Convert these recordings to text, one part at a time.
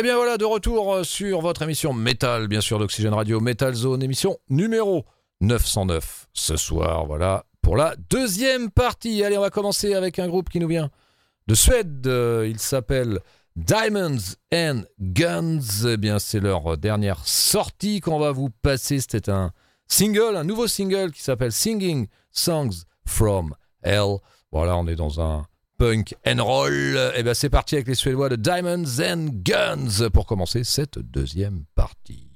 Et bien voilà, de retour euh, sur votre émission Metal, bien sûr, d'Oxygène Radio, Metal Zone, émission numéro 909 ce soir, voilà, pour la deuxième partie. Allez, on va commencer avec un groupe qui nous vient de Suède. Euh, il s'appelle Diamonds and Guns. Eh bien, c'est leur dernière sortie qu'on va vous passer. C'était un single, un nouveau single qui s'appelle Singing Songs from Hell. Voilà, on est dans un punk and roll. Et eh bien, c'est parti avec les Suédois de Diamonds and Guns pour commencer cette deuxième partie.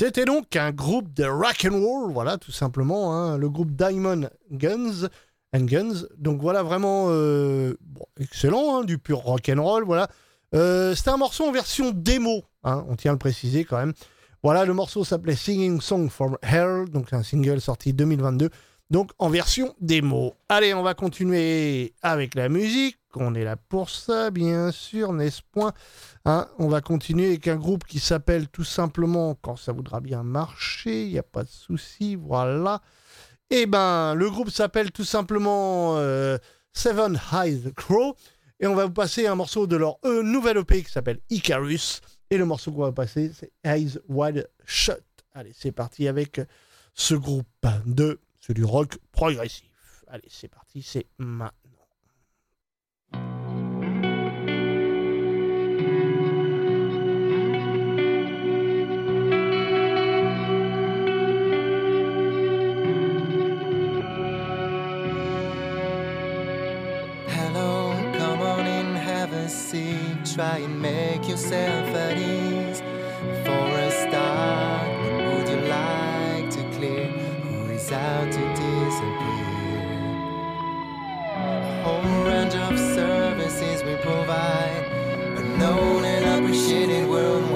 C'était donc un groupe de rock and roll, voilà, tout simplement, hein, le groupe Diamond Guns and Guns. Donc voilà, vraiment euh, excellent, hein, du pur rock and roll, voilà. Euh, C'était un morceau en version démo, hein, on tient à le préciser quand même. Voilà, le morceau s'appelait Singing Song from Hell, donc un single sorti 2022, donc en version démo. Allez, on va continuer avec la musique. On est là pour ça, bien sûr, n'est-ce point? Hein On va continuer avec un groupe qui s'appelle tout simplement, quand ça voudra bien marcher, il n'y a pas de souci, voilà. Eh ben, le groupe s'appelle tout simplement euh, Seven Eyes Crow. Et on va vous passer un morceau de leur euh, nouvelle EP qui s'appelle Icarus. Et le morceau qu'on va passer, c'est Eyes Wide Shut. Allez, c'est parti avec ce groupe de, c'est du rock progressif. Allez, c'est parti, c'est maintenant. Try and make yourself at ease. For a start, what would you like to clear? Who is out to disappear? A whole range of services we provide, unknown and appreciated worldwide.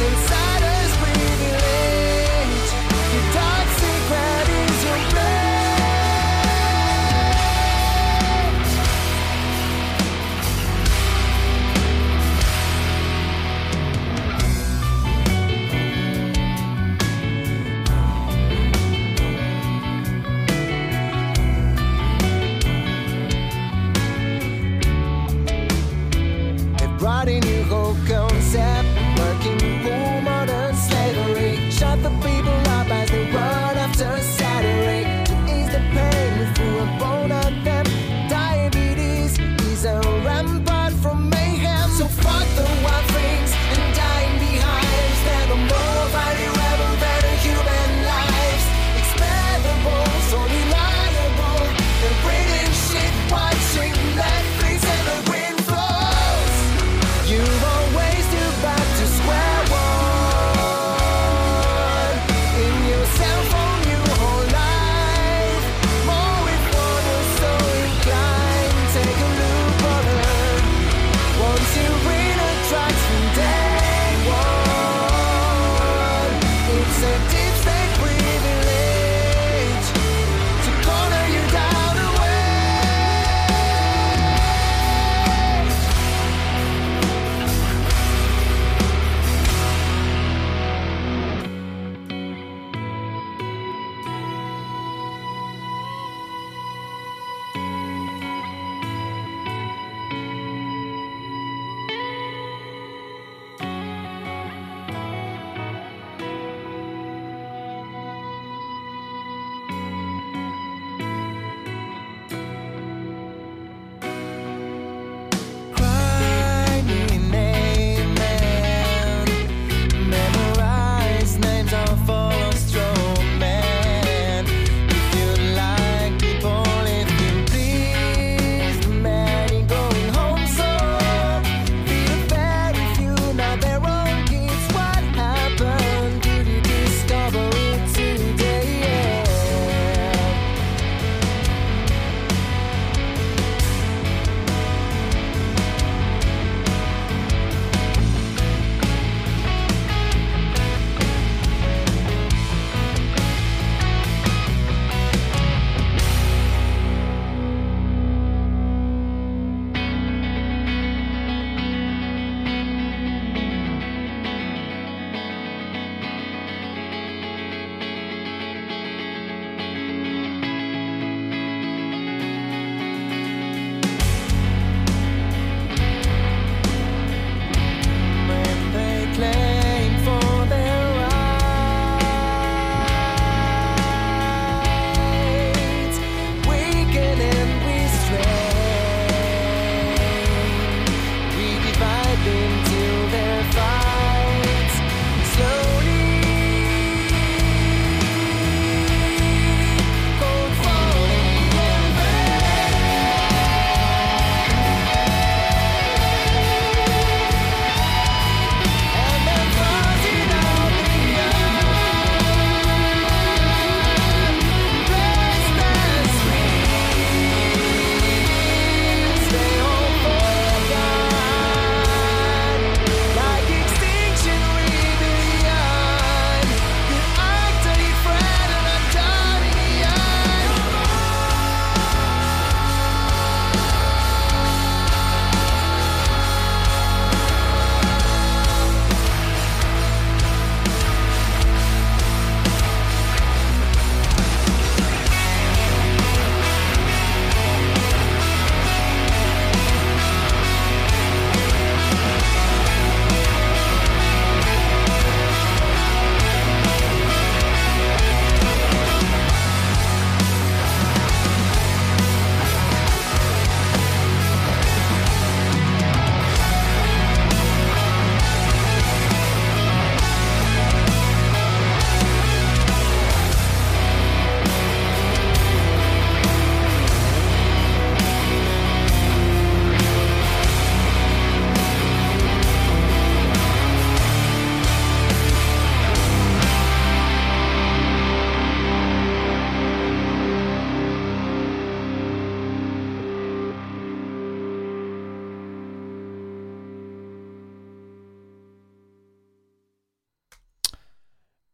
since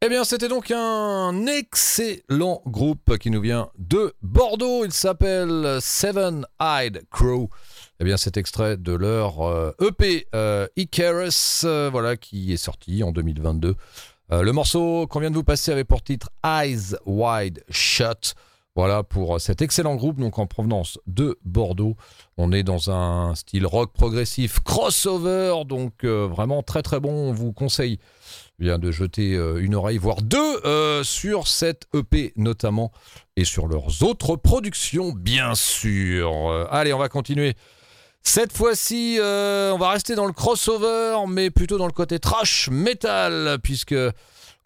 Eh bien, c'était donc un excellent groupe qui nous vient de Bordeaux. Il s'appelle Seven Eyed Crow. Eh bien, cet extrait de leur euh, EP euh, Icarus, euh, voilà, qui est sorti en 2022. Euh, le morceau qu'on vient de vous passer avait pour titre Eyes Wide Shut. Voilà pour cet excellent groupe, donc en provenance de Bordeaux. On est dans un style rock progressif crossover, donc vraiment très très bon. On vous conseille bien de jeter euh, une oreille, voire deux, euh, sur cette EP notamment, et sur leurs autres productions, bien sûr. Euh, allez, on va continuer. Cette fois-ci, on va rester dans le crossover, mais plutôt dans le côté trash metal, puisque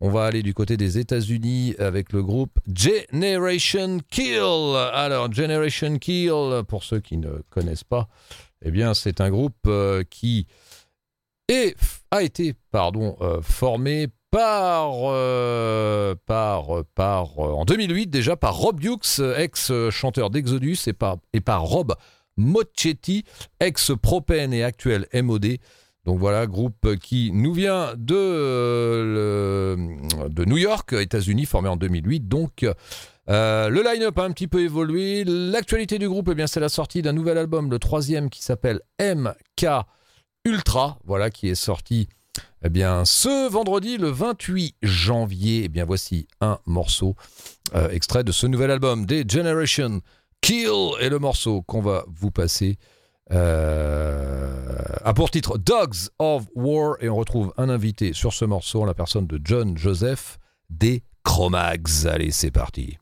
on va aller du côté des États-Unis avec le groupe Generation Kill. Alors, Generation Kill, pour ceux qui ne connaissent pas, eh bien, c'est un groupe qui est, a été euh, formé par, euh, euh, en 2008 déjà par Rob Hughes, ex-chanteur d'Exodus, et par, et Rob Mochetti, ex-Propane et actuel MOD. Donc voilà, groupe qui nous vient de, New York, États-Unis, formé en 2008. Donc le line-up a un petit peu évolué. L'actualité du groupe, eh c'est la sortie d'un nouvel album, le troisième, qui s'appelle MK Ultra, voilà, qui est sorti eh bien, ce vendredi, le 28 janvier. Eh bien, voici un morceau euh, extrait de ce nouvel album des Generation Kill et le morceau qu'on va vous passer euh, a pour titre Dogs of War et on retrouve un invité sur ce morceau la personne de John Joseph des Chromags. Allez, c'est parti.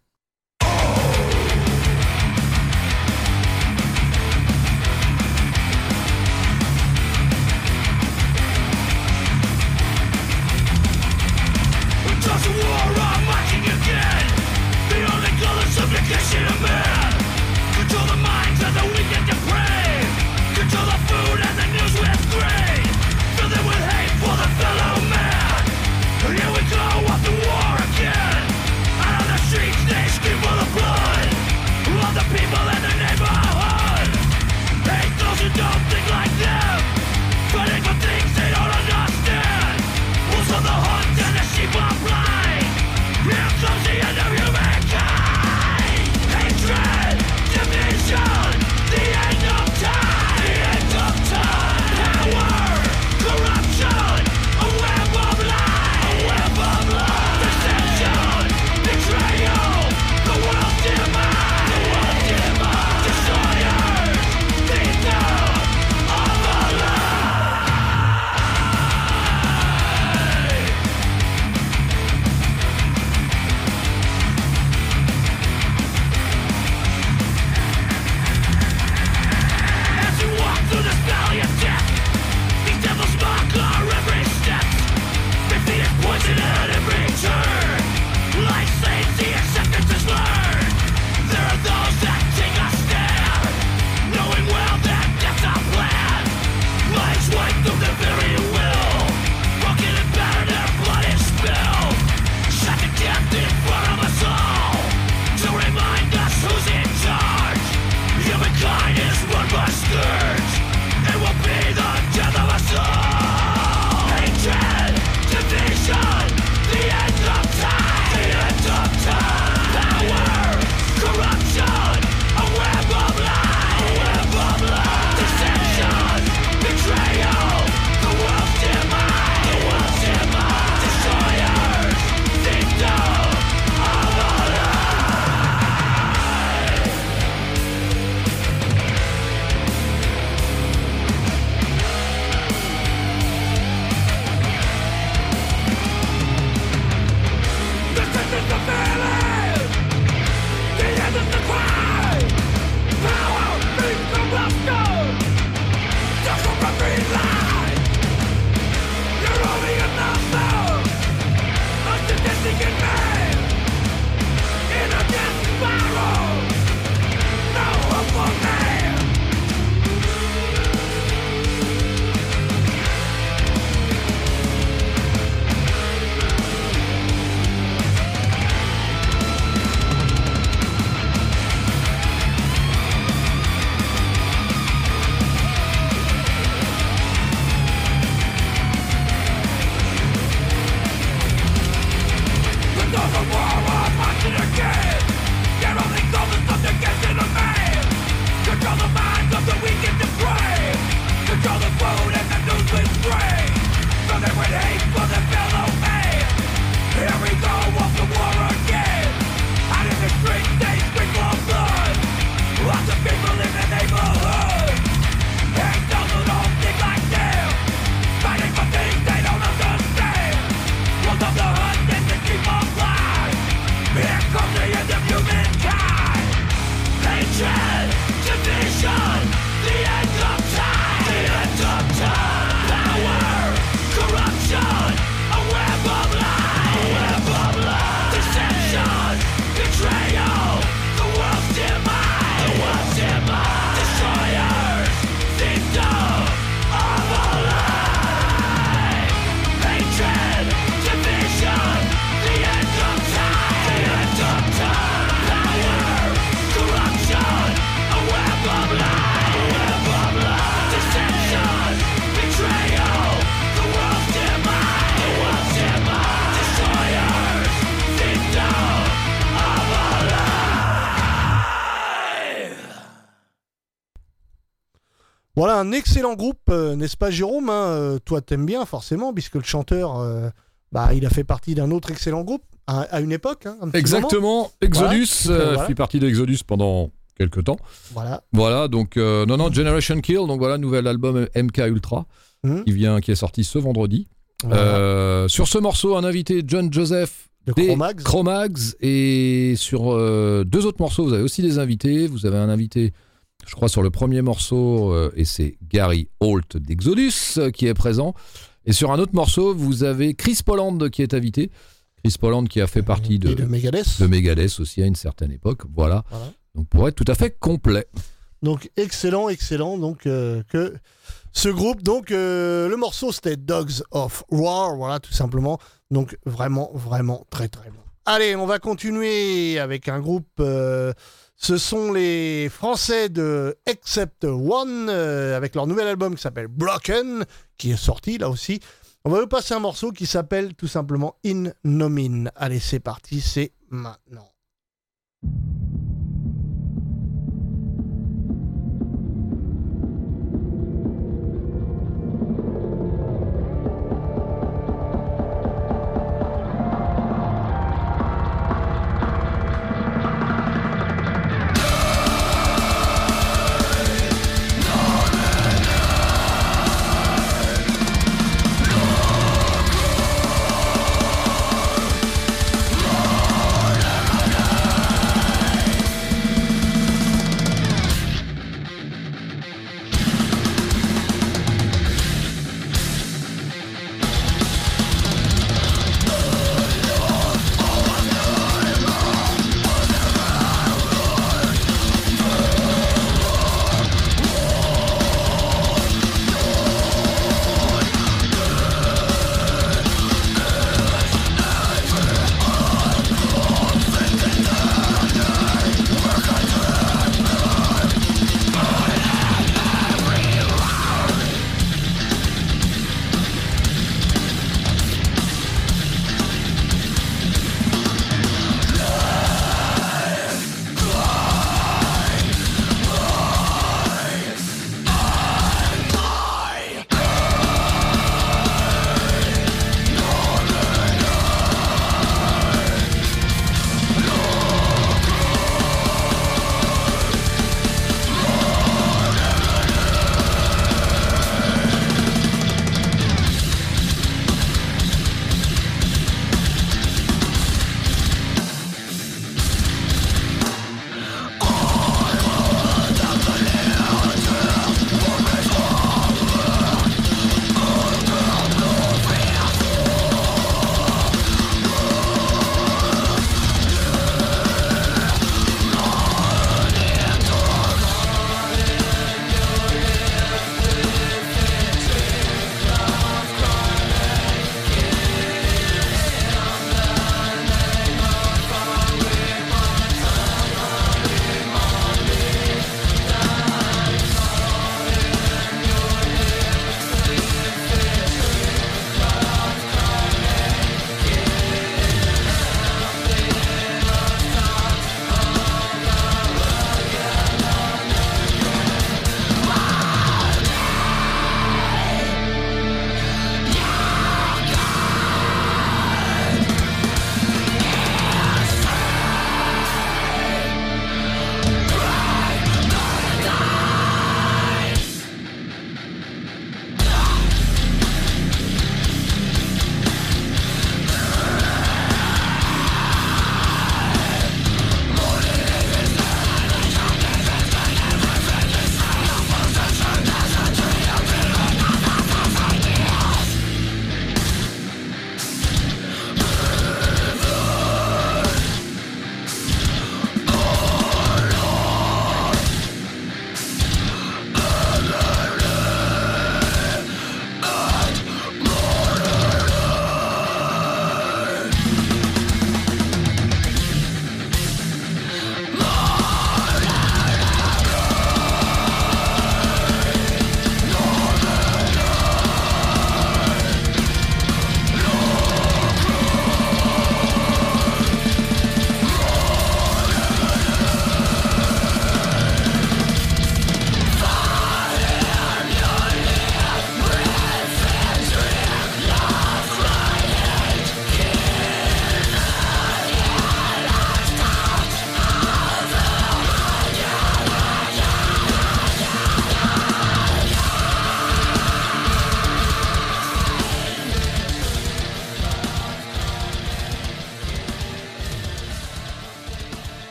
Excellent groupe, euh, n'est-ce pas Jérôme hein, euh, Toi t'aimes bien forcément, puisque le chanteur, euh, bah, il a fait partie d'un autre excellent groupe à, à une époque. hein, un. Exactement. Exodus Voilà. Voilà. fit partie d'Exodus pendant quelques temps. Voilà. Voilà, donc euh, non, non, Generation Kill, donc voilà, nouvel album MK Ultra Mhm. qui vient, qui est sorti ce vendredi. Voilà. Euh, sur ce morceau, un invité, John Joseph de des. Chromags, et sur euh, deux autres morceaux, vous avez aussi des invités. Vous avez un invité, je crois, sur le premier morceau, euh, et c'est Gary Holt d'Exodus euh, qui est présent. Et sur un autre morceau, vous avez Chris Poland qui est invité. Chris Poland qui a fait partie de, Et de Megadeth. de Megadeth aussi à une certaine époque. Voilà. Voilà. Donc pour être tout à fait complet. Donc excellent, excellent. Donc euh, que ce groupe, donc le morceau c'était Dogs of War, voilà tout simplement. Donc vraiment, vraiment très très bon. Allez, on va continuer avec un groupe. Ce sont les Français de Except One euh, avec leur nouvel album qui s'appelle Broken, qui est sorti là aussi. On va vous passer un morceau qui s'appelle tout simplement In Nomine. Allez, c'est parti, c'est maintenant.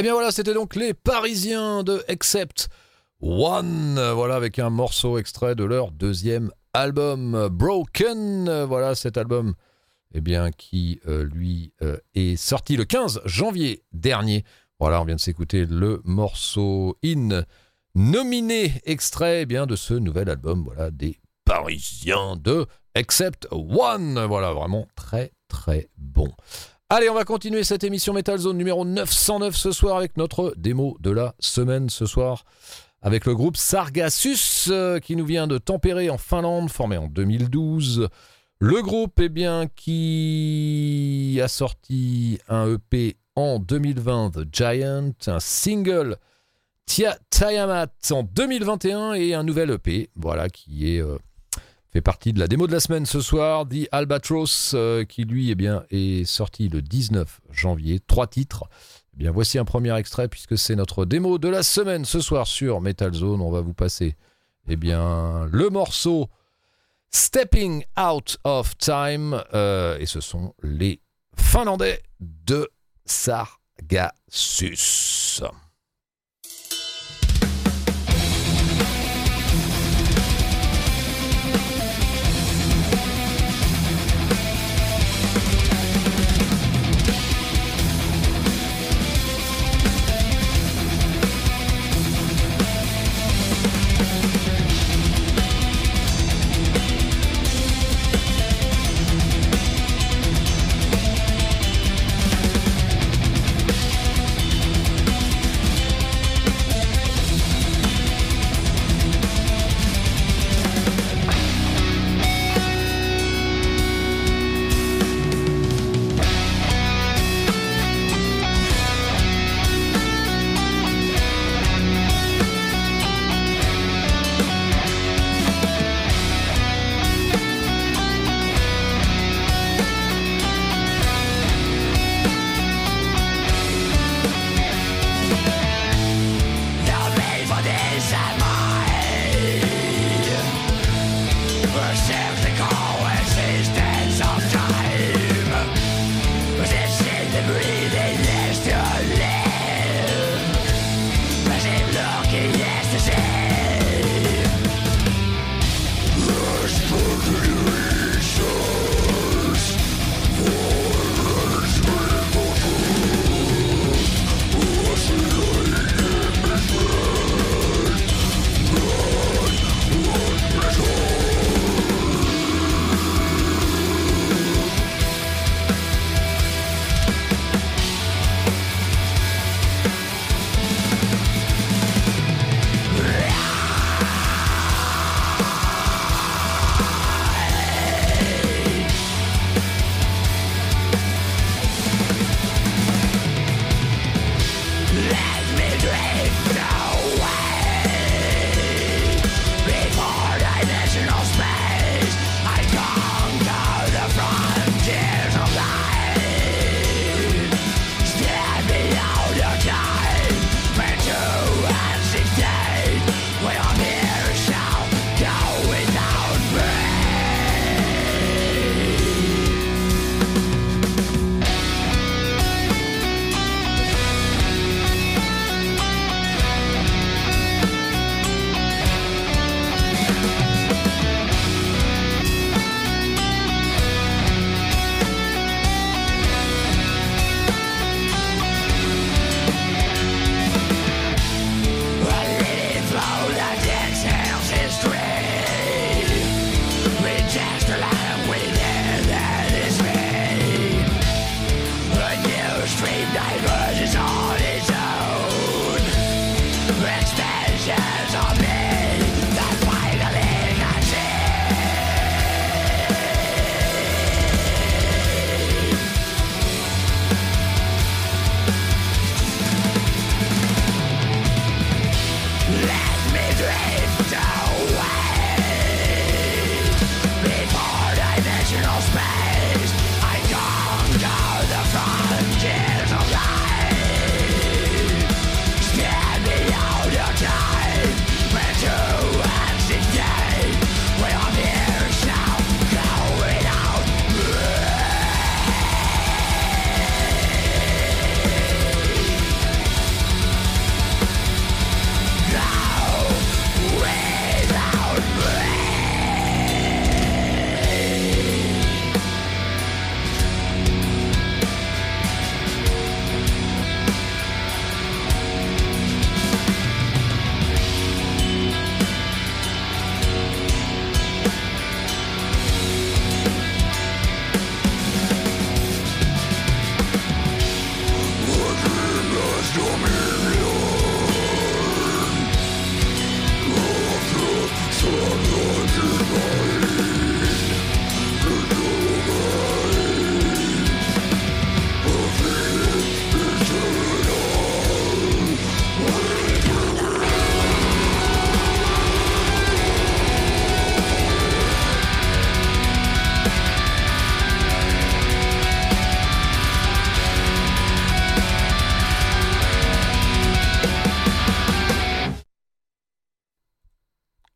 Eh bien voilà, c'était donc les Parisiens de Except One, voilà avec un morceau extrait de leur deuxième album Broken. Voilà cet album eh bien, qui euh, lui euh, est sorti le 15 janvier dernier. Voilà, on vient de s'écouter le morceau In, nominé extrait eh bien, de ce nouvel album voilà, des Parisiens de Except One. Voilà, vraiment très très bon. Allez, on va continuer cette émission Metal Zone numéro 909 ce soir avec notre démo de la semaine ce soir avec le groupe Sargassus euh, qui nous vient de Tempéré en Finlande, formé en 2012. Le groupe, eh bien, qui a sorti un EP en 2020, The Giant, un single Tia Tiamat en 2021 et un nouvel EP, voilà, qui est euh, fait partie de la démo de la semaine ce soir, The Albatros, euh, qui lui, eh bien, est sorti le 19 janvier, trois titres. Eh bien, voici un premier extrait puisque c'est notre démo de la semaine ce soir sur Metal Zone. On va vous passer, eh bien, le morceau Stepping Out of Time, euh, et ce sont les Finlandais de Sargassus.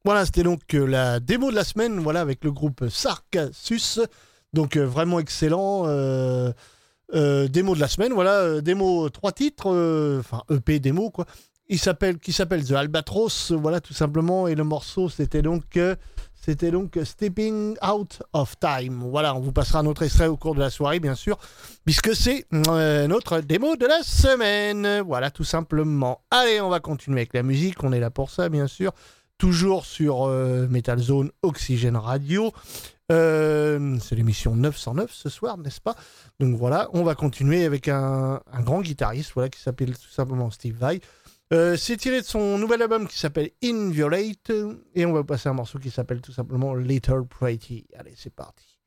Voilà, c'était donc euh, la démo de la semaine, voilà, avec le groupe Sarcassus. Donc euh, vraiment excellent. euh, démo de la semaine, voilà, démo trois titres, enfin EP démo quoi. Il s'appelle, qui s'appelle The Albatros, voilà tout simplement. Et le morceau, c'était donc, c'était donc Stepping Out of Time. Voilà, on vous passera un autre extrait au cours de la soirée, bien sûr, puisque c'est notre démo de la semaine. Voilà, tout simplement. Allez, on va continuer avec la musique. On est là pour ça, bien sûr. Toujours sur euh, Metal Zone Oxygène Radio. Euh, c'est l'émission 909 ce soir, n'est-ce pas? Donc voilà, on va continuer avec un, grand guitariste voilà, qui s'appelle tout simplement Steve Vai. Euh, c'est tiré de son nouvel album qui s'appelle Inviolate et on va passer un morceau qui s'appelle tout simplement Little Pretty. Allez, c'est parti.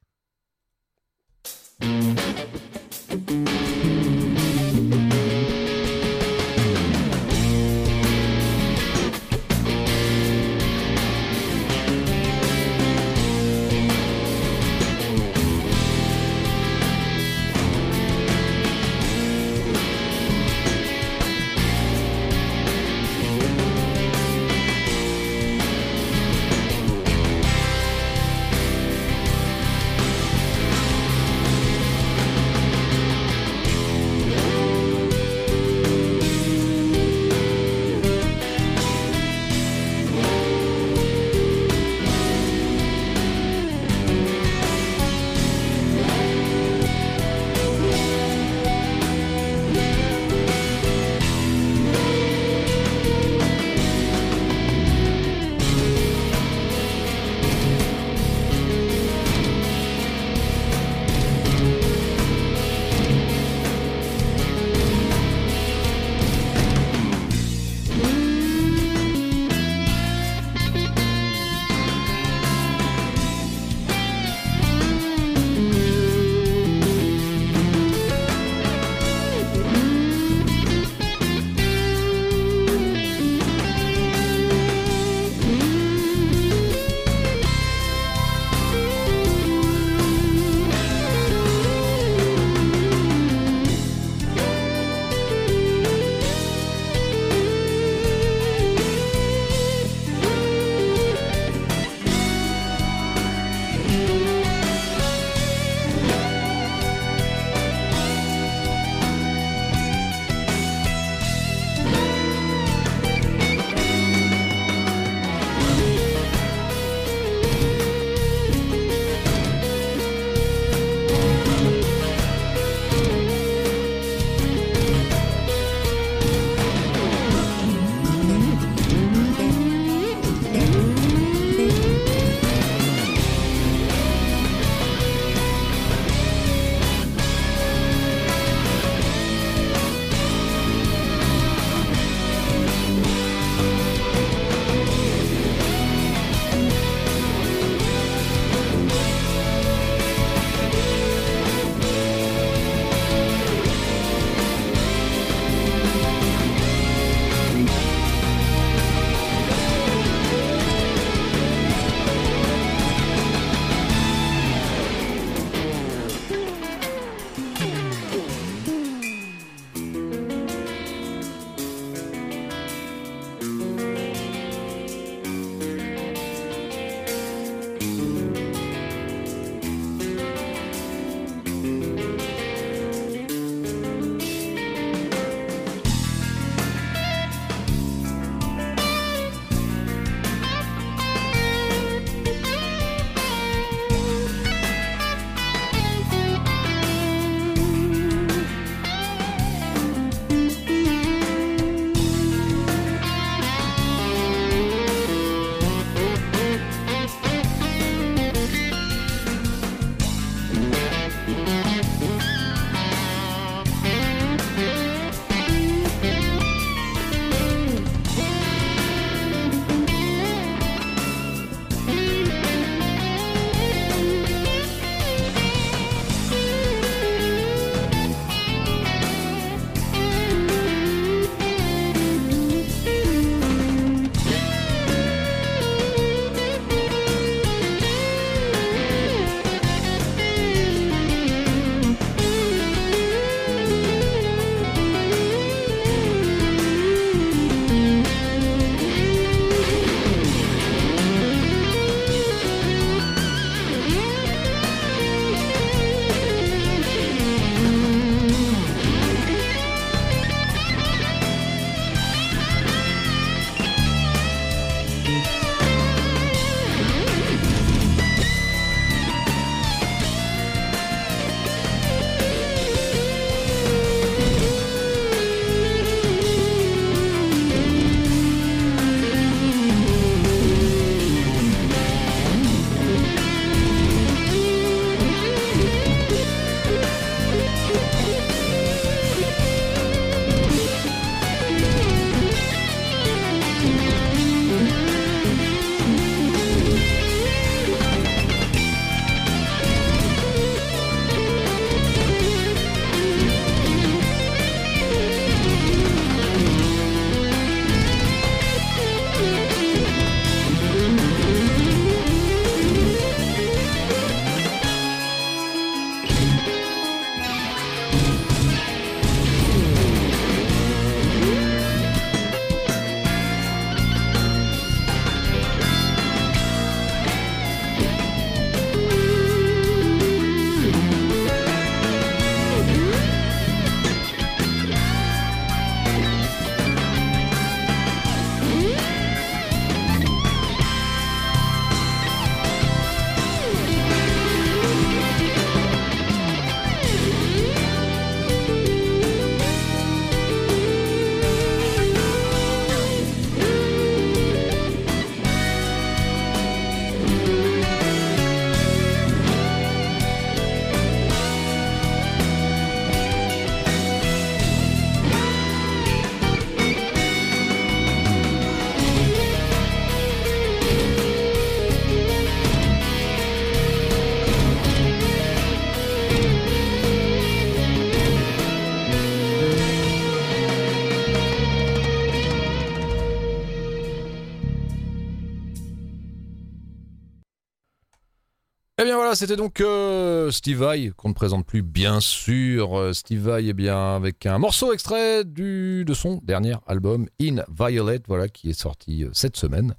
C'était donc euh, Steve Vai, qu'on ne présente plus bien sûr. Euh, Steve Vai, eh bien, avec un morceau extrait du, de son dernier album, In Violet, voilà, qui est sorti euh, cette semaine.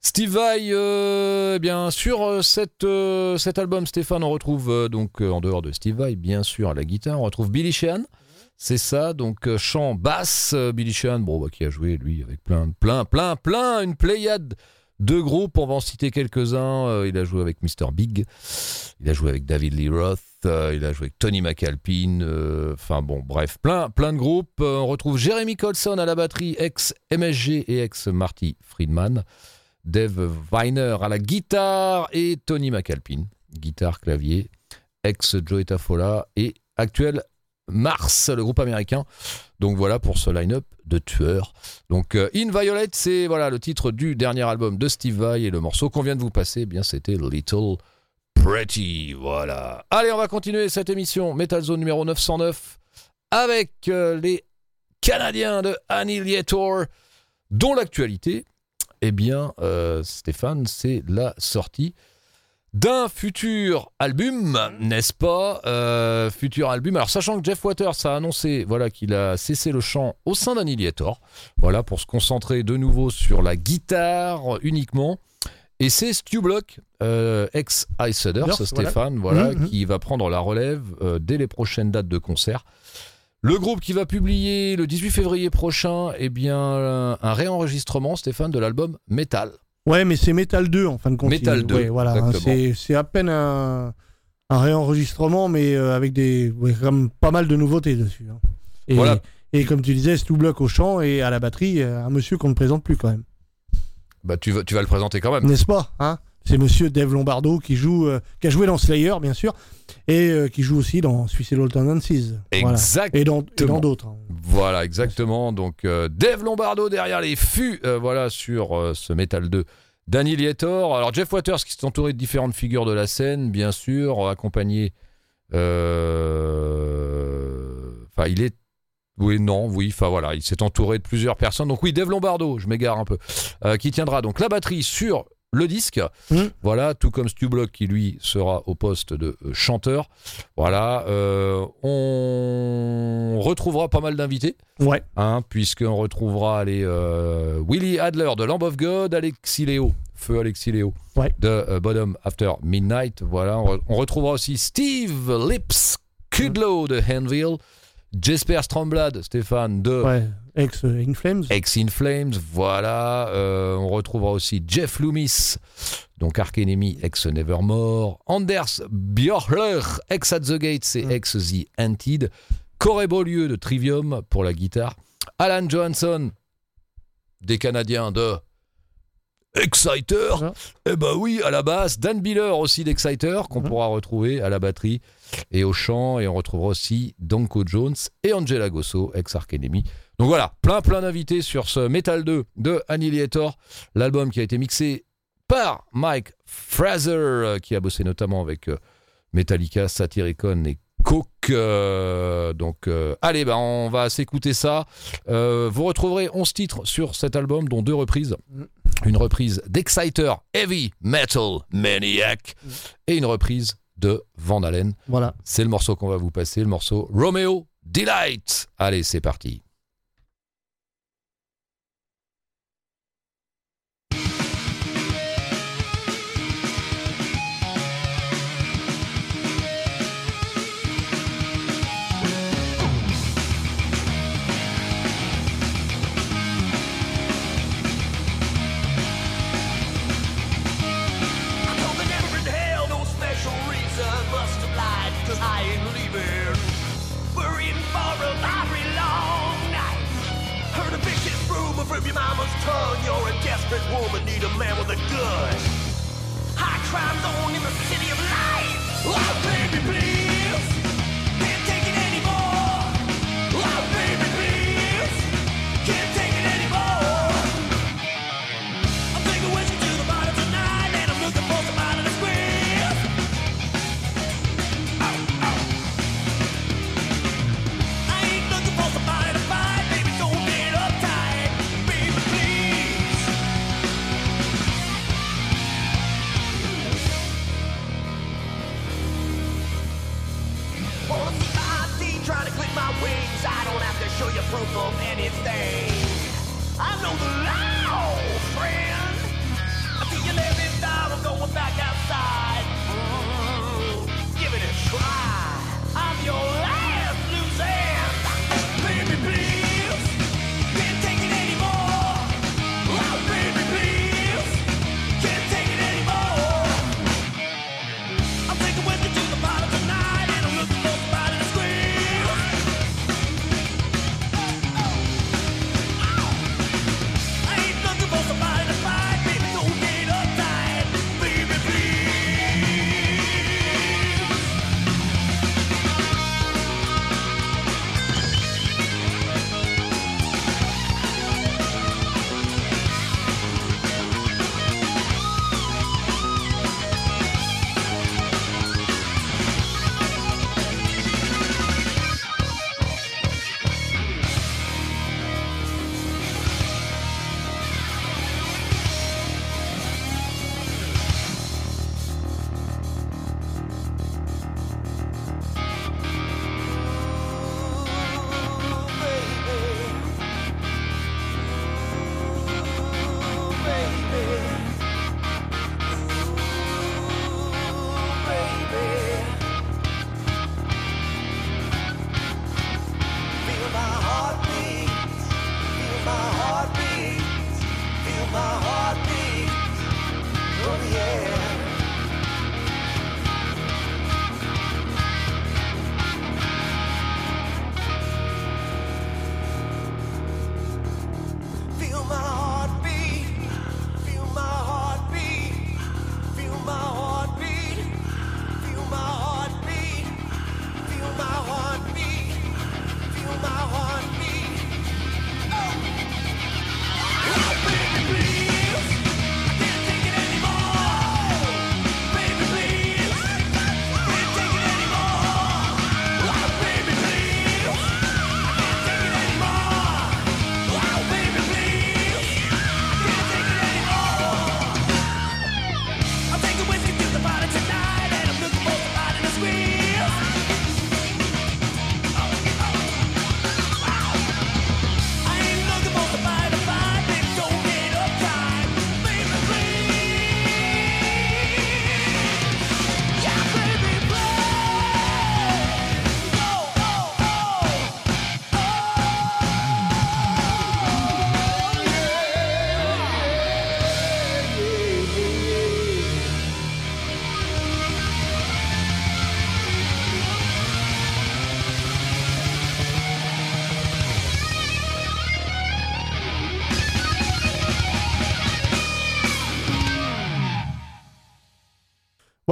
Steve Vai, eh bien, sur cette, cet album, Stéphane, on retrouve donc en dehors de Steve Vai, bien sûr, à la guitare, on retrouve Billy Sheehan. C'est ça, donc chant basse, Billy Sheehan, bon, bah, qui a joué lui avec plein, plein, plein, plein, une pléiade de groupes. On va en citer quelques-uns. Euh, il a joué avec Mr. Big, il a joué avec David Lee Roth, euh, il a joué avec Tony McAlpine. euh, Enfin bon, bref, plein, de groupes. On retrouve Jeremy Colson à la batterie, ex MSG et ex Marty Friedman. Dave Weiner à la guitare et Tony McAlpine, guitare, clavier, ex Joey Tafola et actuel Mars, le groupe américain. Donc voilà pour ce line-up de tueurs. Donc euh, In Violet, c'est voilà le titre du dernier album de Steve Vai et le morceau qu'on vient de vous passer, eh bien c'était Little Pretty. Voilà. Allez, on va continuer cette émission Metal Zone numéro 909 avec euh, les Canadiens de Annihilator, dont l'actualité, eh bien, euh, Stéphane, c'est la sortie d'un futur album, n'est-ce pas Euh, Futur album. Alors, sachant que Jeff Waters a annoncé voilà, qu'il a cessé le chant au sein d'Annihilator, voilà, pour se concentrer de nouveau sur la guitare uniquement. Et c'est Stu Block, euh, Sudder, Voilà. Stéphane, voilà, Mhm. qui va prendre la relève euh, dès les prochaines dates de concert. Le groupe qui va publier le 18 février prochain, eh bien, un réenregistrement, Stéphane, de l'album Metal. Ouais, mais c'est Metal 2 en fin de compte. Metal Il- 2, ouais, voilà, exactement. c'est à peine un, un réenregistrement, mais euh, avec des ouais, pas mal de nouveautés dessus. hein. Et, Voilà. et comme tu disais, Stu Block au chant et à la batterie, euh, un monsieur qu'on ne présente plus quand même. Bah, tu, vas, tu vas le présenter quand même. N'est-ce pas hein? C'est monsieur Dave Lombardo qui joue, euh, qui a joué dans Slayer, bien sûr, et euh, qui joue aussi dans Suicidal Tendencies. Voilà. Exact. Et dans d'autres. hein. Voilà, exactement. Donc, euh, Dave Lombardo derrière les fûts, euh, voilà, sur ce Metal 2 d'Annihilator. Alors, Jeff Waters qui s'est entouré de différentes figures de la scène, bien sûr, accompagné. Enfin, il est. Oui, non, oui, enfin voilà, il s'est entouré de plusieurs personnes. Donc, oui, Dave Lombardo, je m'égare un peu, euh, qui tiendra donc la batterie sur le disque. Mhm. Voilà, tout comme Stu Block qui lui sera au poste de euh, chanteur. Voilà, euh, on retrouvera pas mal d'invités Ouais. hein, puisqu'on retrouvera les euh, Willie Adler de Lamb of God, Alexis Léo, feu Alexis Léo Ouais. de euh, Bottom After Midnight. Voilà, on, re- on retrouvera aussi Steve Lips Kudlow de Hanville, Jesper Stromblad, Stéphane de Ouais. Ex euh, In Flames. Ex in Flames. Voilà, euh, on retrouvera aussi Jeff Loomis, donc Ark Enemy, ex Nevermore, Anders Björler, ex At the Gates et Mm. ex The Anted, Corey Beaulieu de Trivium pour la guitare, Alan Johansson, des Canadiens de Exciter, eh ben oui, à la basse, Dan Biller aussi d'Exciter, qu'on Mhm. pourra retrouver à la batterie et au chant, et on retrouvera aussi Danko Jones et Angela Gosso, ex Ark Enemy. Donc voilà, plein plein d'invités sur ce Metal 2 de Annihilator, l'album qui a été mixé par Mike Fraser, euh, qui a bossé notamment avec euh, Metallica, Satyricon et Coke. euh, donc euh, allez, bah, on va s'écouter ça. Euh, vous retrouverez 11 titres sur cet album, dont deux reprises. Une reprise d'Exciter Heavy Metal Maniac et une reprise de Van Halen. Voilà. C'est le morceau qu'on va vous passer, le morceau Romeo Delight. Allez, c'est parti.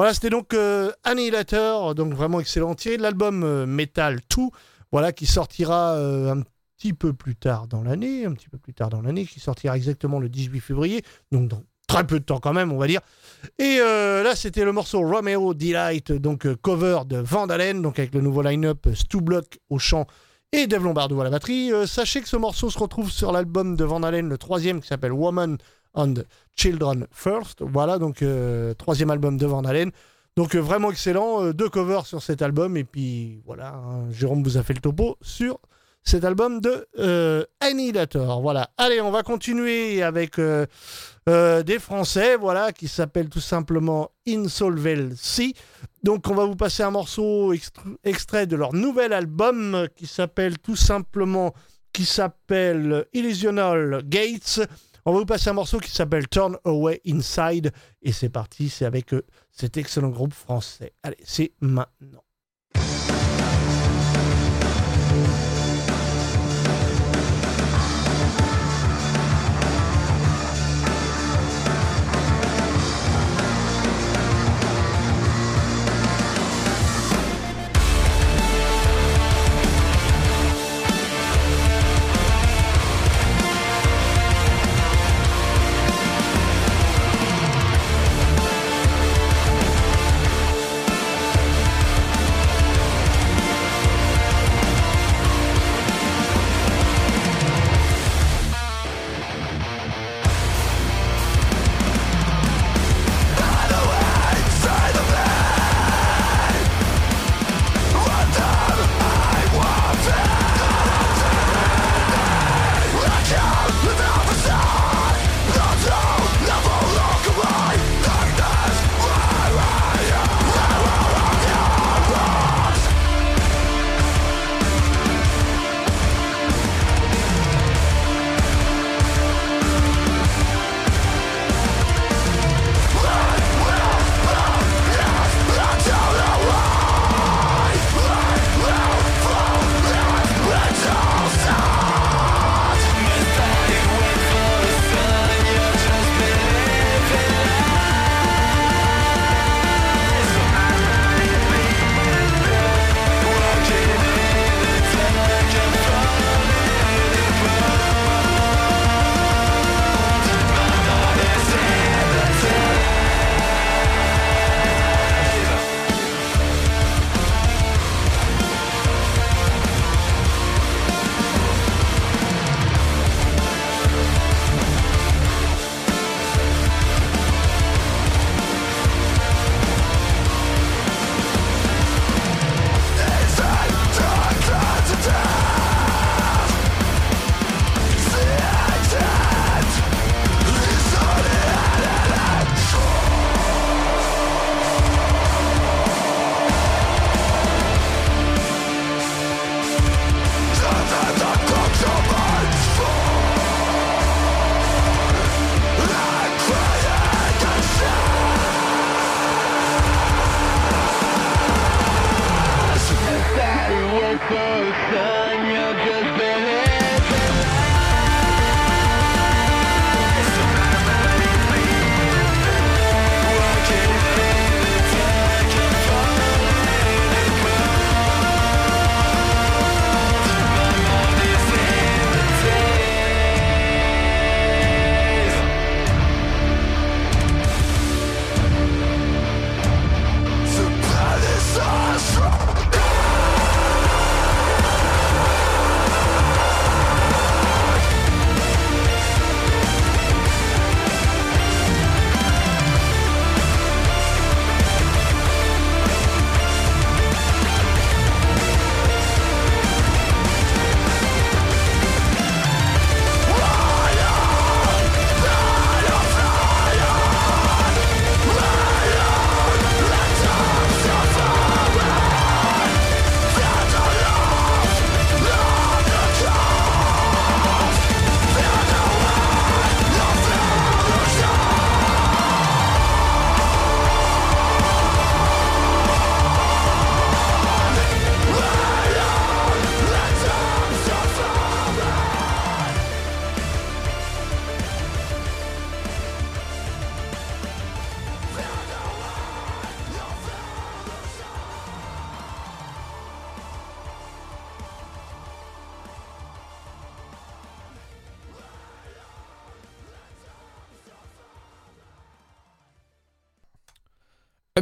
Voilà, c'était donc euh, Annihilator, donc vraiment excellent, tiré de l'album euh, Metal 2, voilà, qui sortira euh, un petit peu plus tard dans l'année, un petit peu plus tard dans l'année, qui sortira exactement le 18 février, donc dans très peu de temps quand même, on va dire. Et là, c'était le morceau Romeo Delight, donc cover de Vandalen, donc avec le nouveau line-up Stu Block au chant et Dave Lombardo à la batterie. Euh, sachez que ce morceau se retrouve sur l'album de Vandalen, le troisième, qui s'appelle Woman and Children First. Voilà, donc euh, troisième album de Vandalen. Donc euh, vraiment excellent, deux covers sur cet album, et puis voilà, hein, Jérôme vous a fait le topo sur cet album de euh, Annihilator. Voilà, allez, on va continuer avec euh, euh, des Français, voilà, qui s'appellent tout simplement Insolvency. Donc on va vous passer un morceau extr- extrait de leur nouvel album qui s'appelle tout simplement, qui s'appelle Illusional Gates. On va vous passer un morceau qui s'appelle Turn Away Inside. Et c'est parti, c'est avec cet excellent groupe français. Allez, c'est maintenant.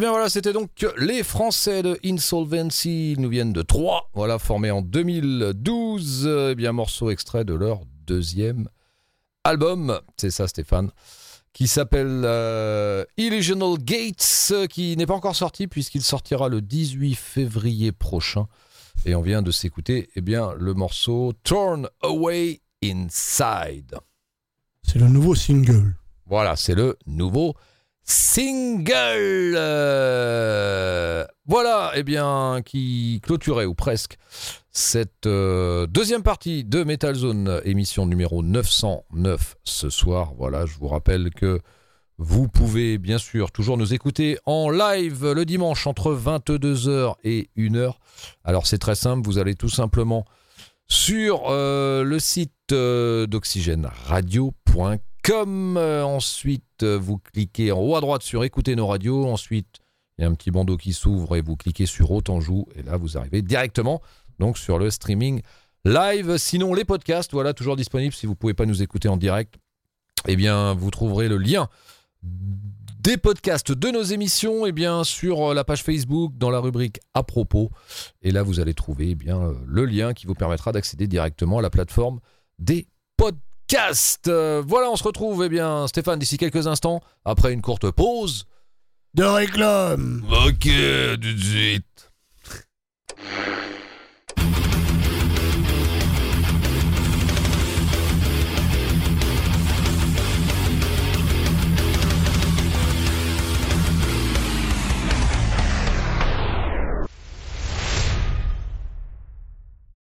Bien voilà, c'était donc les Français de Insolvency. Ils nous viennent de Troyes, voilà, formés en 2012. Eh bien, morceau extrait de leur deuxième album, c'est ça Stéphane, qui s'appelle euh, Illusional Gates, qui n'est pas encore sorti puisqu'il sortira le 18 février prochain. Et on vient de s'écouter eh bien, le morceau Torn Away Inside. C'est le nouveau single. Voilà, c'est le nouveau single. Euh, voilà, eh bien, qui clôturait ou presque cette euh, deuxième partie de Metal Zone, émission numéro 909 ce soir. Voilà, je vous rappelle que vous pouvez bien sûr toujours nous écouter en live le dimanche entre 22h et 1h. Alors c'est très simple, vous allez tout simplement sur euh, le site d'oxygèneradio.com. Euh, euh, vous cliquez en haut à droite sur écouter nos radios. Ensuite, il y a un petit bandeau qui s'ouvre et vous cliquez sur autant joue. Et là, vous arrivez directement donc sur le streaming live. Sinon, les podcasts, voilà, toujours disponibles si vous ne pouvez pas nous écouter en direct. Eh bien, vous trouverez le lien des podcasts de nos émissions eh sur euh, la page Facebook dans la rubrique à propos. Et là, vous allez trouver eh euh, le lien qui vous permettra d'accéder directement à la plateforme des podcasts. Euh, Voilà, on se retrouve, eh bien, Stéphane, d'ici quelques instants, après une courte pause. De réclame Ok, tout de suite.